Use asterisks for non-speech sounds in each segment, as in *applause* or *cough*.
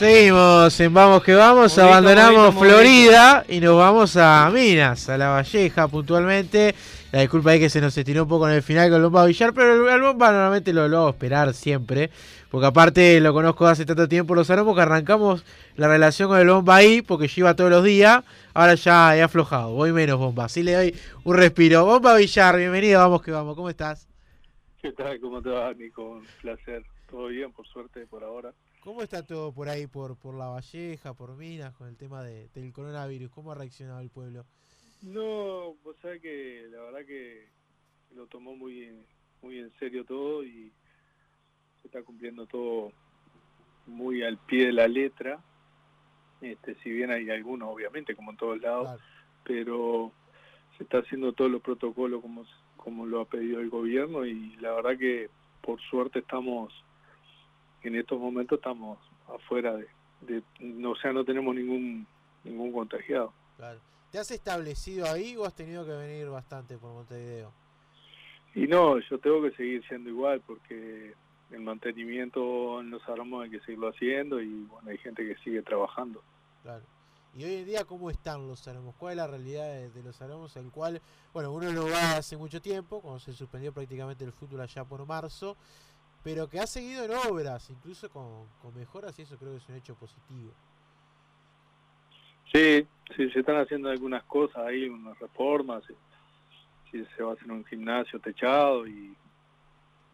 Seguimos en Vamos que Vamos, Movito, abandonamos movito, Florida y nos vamos a Minas, a La Valleja puntualmente. La disculpa es que se nos estiró un poco en el final con Lomba Villar, pero el, el Lomba normalmente lo, lo hago esperar siempre. Porque aparte lo conozco hace tanto tiempo, lo sabemos que arrancamos la relación con el Bomba ahí, porque yo iba todos los días, ahora ya he aflojado, voy menos Bomba, así le doy un respiro. Bomba Villar, bienvenido, vamos que vamos, ¿cómo estás? ¿Qué tal? ¿Cómo te va, Nico? Un placer. Todo bien, por suerte, por ahora. ¿Cómo está todo por ahí, por, por La Valleja, por Minas, con el tema de, del coronavirus? ¿Cómo ha reaccionado el pueblo? No, vos sabés que la verdad que lo tomó muy, en- muy en serio todo y se está cumpliendo todo muy al pie de la letra. Este, si bien hay algunos, obviamente, como en todos lados, Claro. pero se está haciendo todos los protocolos como, como lo ha pedido el gobierno y la verdad que por suerte estamos, en estos momentos estamos afuera de, de no, o sea, no tenemos ningún ningún contagiado. Claro. ¿Te has establecido ahí o has tenido que venir bastante por Montevideo? Y no, yo tengo que seguir siendo igual porque el mantenimiento en los aromos hay que seguirlo haciendo y bueno, hay gente que sigue trabajando. Claro. Y hoy en día, ¿cómo están los aromos? ¿Cuál es la realidad de, de los aromos? El cual, bueno, uno lo va hace mucho tiempo, cuando se suspendió prácticamente el fútbol allá por marzo, pero que ha seguido en obras, incluso con, con mejoras, y eso creo que es un hecho positivo. Sí, sí, se están haciendo algunas cosas ahí, unas reformas, sí, sí, se va a hacer un gimnasio techado y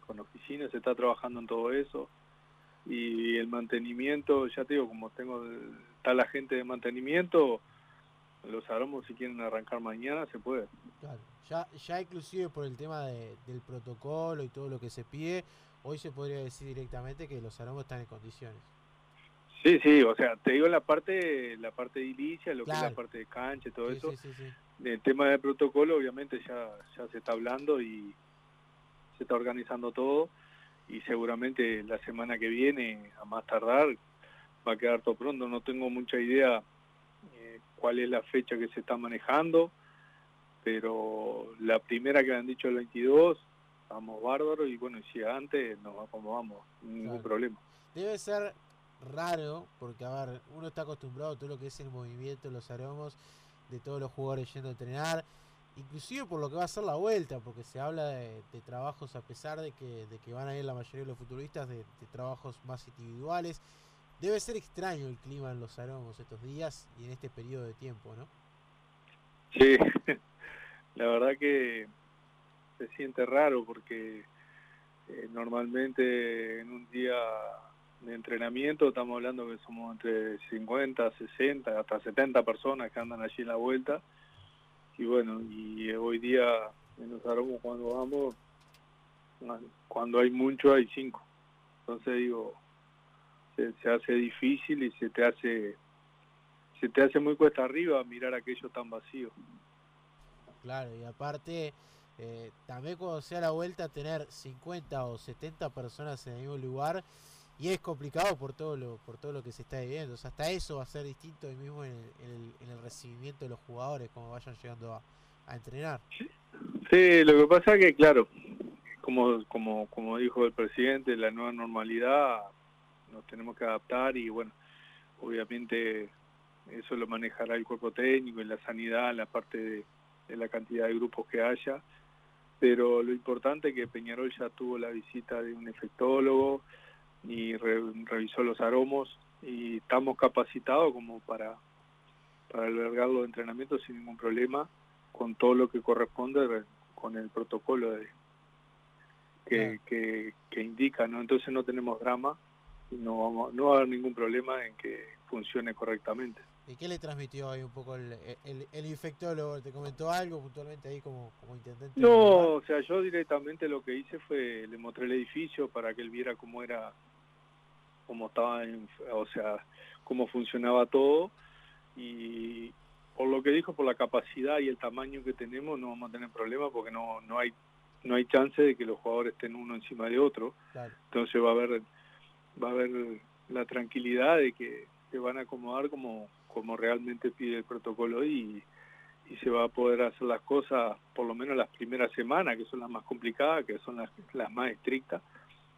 con oficinas, se está trabajando en todo eso. Y el mantenimiento, ya te digo, como tengo está la gente de mantenimiento, los aromos si quieren arrancar mañana se puede. Claro. Ya, ya inclusive por el tema de- del protocolo y todo lo que se pide, hoy se podría decir directamente que los aromos están en condiciones. Sí, sí, o sea, te digo la parte la parte edilicia, lo que es la parte de cancha y todo Sí, eso. sí, sí, sí. El tema del protocolo obviamente ya, ya se está hablando y se está organizando todo y seguramente la semana que viene, a más tardar, va a quedar todo pronto. No tengo mucha idea eh, cuál es la fecha que se está manejando, pero la primera que han dicho el 22, vamos bárbaro y bueno, y si antes nos acomodamos, ningún Claro. problema. Debe ser raro, porque a ver, uno está acostumbrado a todo lo que es el movimiento, los aromos, de todos los jugadores yendo a entrenar, inclusive por lo que va a ser la vuelta, porque se habla de, de trabajos, a pesar de que, de que van a ir la mayoría de los futbolistas, de, de trabajos más individuales. Debe ser extraño el clima en los aromos estos días y en este periodo de tiempo, ¿no? Sí, *laughs* la verdad que se siente raro porque eh, normalmente en un día de entrenamiento estamos hablando que somos entre 50, 60, hasta 70 personas que andan allí en la vuelta. Y bueno, y hoy día en los aromos cuando vamos, cuando hay mucho hay cinco. Entonces digo, se, se hace difícil y se te hace se te hace muy cuesta arriba mirar aquello tan vacío. Claro, y aparte, eh, también cuando sea la vuelta, tener 50 o 70 personas en el mismo lugar, y es complicado por todo lo por todo lo que se está viviendo. O sea, hasta eso va a ser distinto mismo en el, en el, en el recibimiento de los jugadores, como vayan llegando a, entrenar. Sí, lo que pasa es que, claro, como, como, como dijo el presidente, la nueva normalidad nos tenemos que adaptar y, bueno, obviamente eso lo manejará el cuerpo técnico y la sanidad, la parte de la cantidad de grupos que haya. Pero lo importante es que Peñarol ya tuvo la visita de un efectólogo y re- revisó los aromos y estamos capacitados como para, para albergar los entrenamientos sin ningún problema con todo lo que corresponde re- con el protocolo de, que, que, que indica, ¿no? Entonces no tenemos drama y no, vamos, no va a haber ningún problema en que funcione correctamente. ¿Y qué le transmitió ahí un poco el, el, el infectólogo? ¿Te comentó algo puntualmente ahí como, como intendente? No, o sea, yo directamente lo que hice fue, le mostré el edificio para que él viera cómo era, cómo estaba, en- o sea, cómo funcionaba todo y por lo que dijo, por la capacidad y el tamaño que tenemos, no vamos a tener problema porque no, no hay no hay chance de que los jugadores estén uno encima de otro, Claro. entonces va a haber va a haber la tranquilidad de que se van a acomodar como como realmente pide el protocolo y, y se va a poder hacer las cosas por lo menos las primeras semanas que son las más complicadas que son las, las más estrictas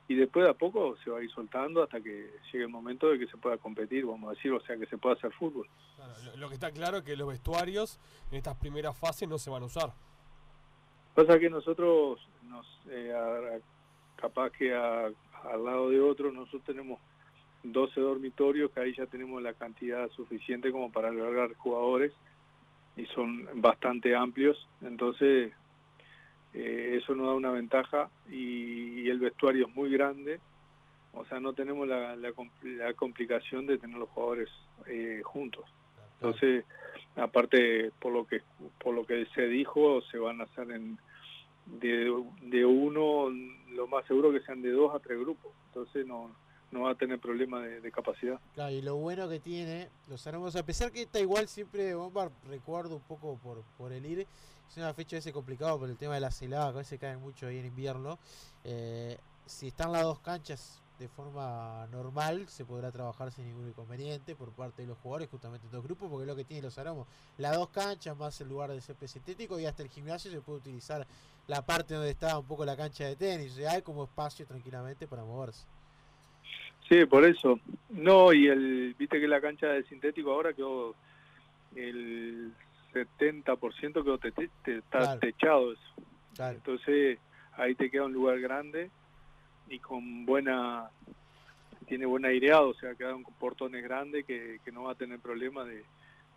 y después de a poco se va a ir soltando hasta que llegue el momento de que se pueda competir, vamos a decir, o sea, que se pueda hacer fútbol. lo, que está claro es que los vestuarios en estas primeras fases no se van a usar. Pasa que nosotros, nos, eh, capaz que al lado de otros, nosotros tenemos 12 dormitorios, que ahí ya tenemos la cantidad suficiente como para albergar jugadores y son bastante amplios, entonces eh, eso nos da una ventaja y, el vestuario es muy grande, o sea, no tenemos la, la, complicación de tener los jugadores eh, juntos. Entonces, aparte por lo que por lo que se dijo, se van a hacer en de, de uno, lo más seguro que sean de dos a tres grupos. Entonces no no va a tener problema de, capacidad. Claro, y lo bueno que tiene, los armamos, a pesar que está igual siempre, Bomba, recuerdo un poco por, por el ir, es una fecha ese complicado por el tema de la celada, que a veces caen mucho ahí en invierno. Eh, si están las dos canchas de forma normal, se podrá trabajar sin ningún inconveniente por parte de los jugadores, justamente en dos grupos, porque es lo que tiene los aromos. Las dos canchas, más el lugar de césped sintético y hasta el gimnasio se puede utilizar la parte donde está un poco la cancha de tenis, o sea, hay como espacio tranquilamente para moverse. Sí, por eso. No, y el, viste que la cancha de sintético ahora quedó el 70% quedó te, está techado eso. Entonces ahí te queda un lugar grande y con buena, tiene buen aireado, o sea, quedan con portones grandes que, que no va a tener problema de,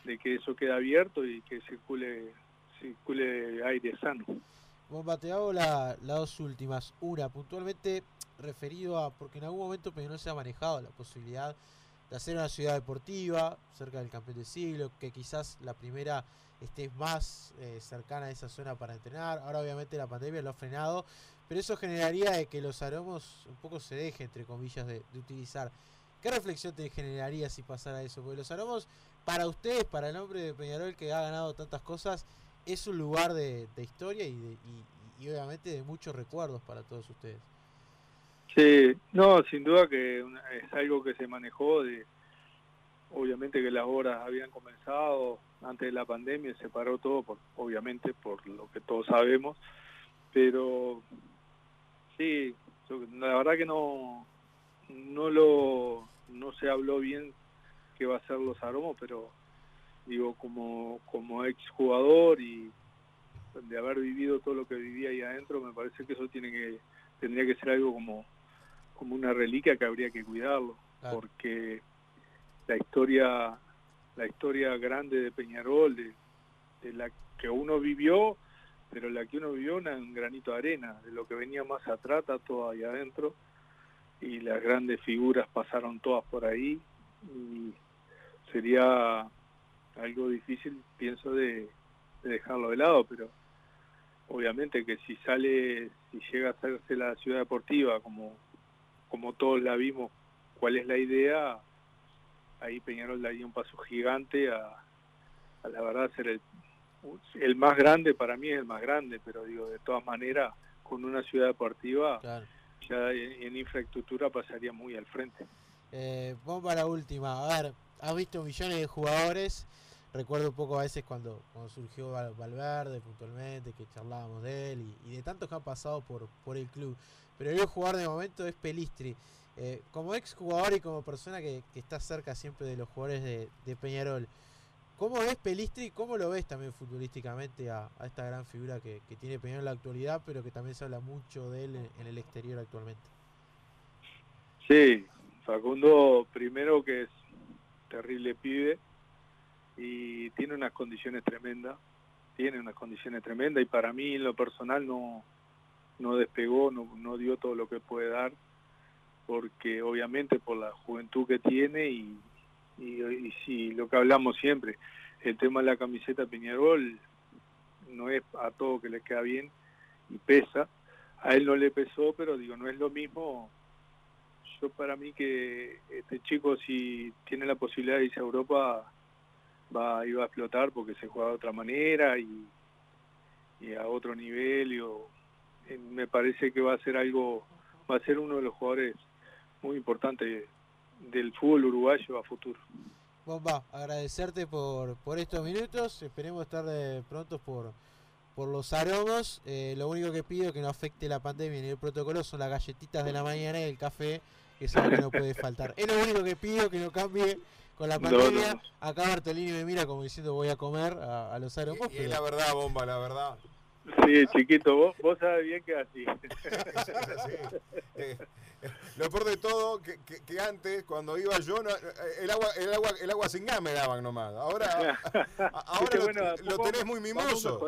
de que eso quede abierto y que circule, circule aire sano. Bomba, te hago las dos últimas. Una, puntualmente referido a, porque en algún momento no se ha manejado la posibilidad de hacer una ciudad deportiva cerca del campeón del siglo, que quizás la primera esté más eh, cercana a esa zona para entrenar. Ahora obviamente la pandemia lo ha frenado, pero eso generaría que los aromos un poco se dejen, entre comillas, de, utilizar. ¿Qué reflexión te generaría si pasara eso? Porque los aromos, para ustedes, para el hombre de Peñarol que ha ganado tantas cosas, es un lugar de, historia y, y, obviamente de muchos recuerdos para todos ustedes. Sí, no, sin duda que es algo que se manejó de, obviamente que las obras habían comenzado antes de la pandemia, se paró todo, por, obviamente por lo que todos sabemos, pero sí, la verdad que no, no lo, no se habló bien qué va a ser los aromos, pero digo, como, como ex jugador y de haber vivido todo lo que vivía ahí adentro, me parece que eso tiene que, tendría que ser algo como, como una reliquia que habría que cuidarlo, porque la historia, la historia grande de Peñarol, de, de, la que uno vivió, pero la que uno vivió una, un granito de arena, de lo que venía más atrás, está todo ahí adentro, y las grandes figuras pasaron todas por ahí, y sería algo difícil, pienso, de, dejarlo de lado, pero obviamente que si sale, si llega a hacerse la ciudad deportiva como, como todos la vimos, cuál es la idea, ahí Peñarol daría un paso gigante a, a la verdad ser el, el más grande, para mí es el más grande, pero digo, de todas maneras, con una ciudad deportiva, ya en, infraestructura pasaría muy al frente. Eh, vamos para la última, a ver, has visto millones de jugadores recuerdo un poco a veces cuando, cuando surgió Valverde puntualmente, que charlábamos de él y, de tantos que han pasado por, por el club. Pero el jugador de momento es Pelistri. Eh, como ex jugador y como persona que, está cerca siempre de los jugadores de, Peñarol, ¿cómo ves Pelistri y cómo lo ves también futbolísticamente a, esta gran figura que, tiene Peñarol en la actualidad, pero que también se habla mucho de él en el exterior actualmente? Sí, Facundo, primero que es terrible pibe, y tiene unas condiciones tremendas, tiene unas condiciones tremendas y para mí en lo personal no, no despegó, no, no dio todo lo que puede dar, porque obviamente por la juventud que tiene y, y, si lo que hablamos siempre, el tema de la camiseta Peñarol no es a todo que le queda bien y pesa, a él no le pesó, pero digo, no es lo mismo. Yo para mí que este chico si tiene la posibilidad de irse a Europa va iba a explotar porque se juega de otra manera y, y a otro nivel y eh, me parece que va a ser algo va a ser uno de los jugadores muy importantes del fútbol uruguayo a futuro. Bomba, agradecerte por, por estos minutos, esperemos estar de pronto por, por los aromos. Eh, lo único que pido que no afecte la pandemia ni el protocolo son las galletitas de la mañana y el café, que es algo que no puede faltar. Es lo único que pido que no cambie con la pandemia. Acá Bartolini me mira como diciendo voy a comer a, los aromos. Y, la verdad, bomba, la verdad. Sí, chiquito, vos, vos sabés bien que así. Eh, *laughs* lo peor de todo, que, que, antes, cuando iba yo, el, agua, el, agua, el agua sin gas me daban nomás. Ahora, *laughs* ahora lo, tenés muy mimoso.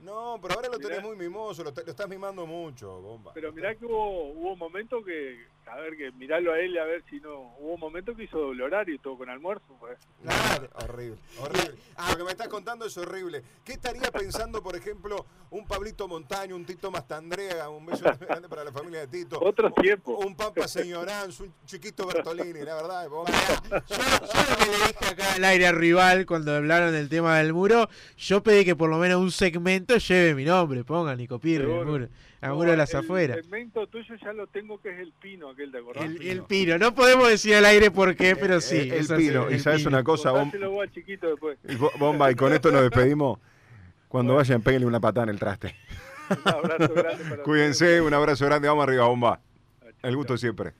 No, pero ahora lo tenés muy mimoso, lo, estás mimando mucho, bomba. Pero mirá que hubo, hubo momentos que, a ver, que mirarlo a él a ver si no. Hubo momentos que hizo doble horario y todo con almuerzo, pues. Claro, horrible, horrible. Lo que me estás contando es horrible. ¿Qué estaría pensando, por ejemplo, un Pablito Montaño, un Tito Mastandrea, un beso *laughs* grande para la familia de Tito? Otro tiempo. Un Pampa Señoranz, un chiquito Bertolini, la verdad. *laughs* Yo, lo que le dije acá al aire rival cuando hablaron del tema del muro, yo pedí que por lo menos un segmento lleve mi nombre, pongan Nico Pirri, el muro, el muro de las afueras. El segmento tuyo ya lo tengo que es el pino aquel, ¿te acordás? El, pino, no podemos decir al aire por qué, pero sí. El, pino, y sabes una cosa, bomba, y con esto nos despedimos. Cuando vayan, péguenle una patada en el traste. Un abrazo grande para *laughs* Cuídense, un abrazo grande, vamos arriba, bomba. El gusto siempre.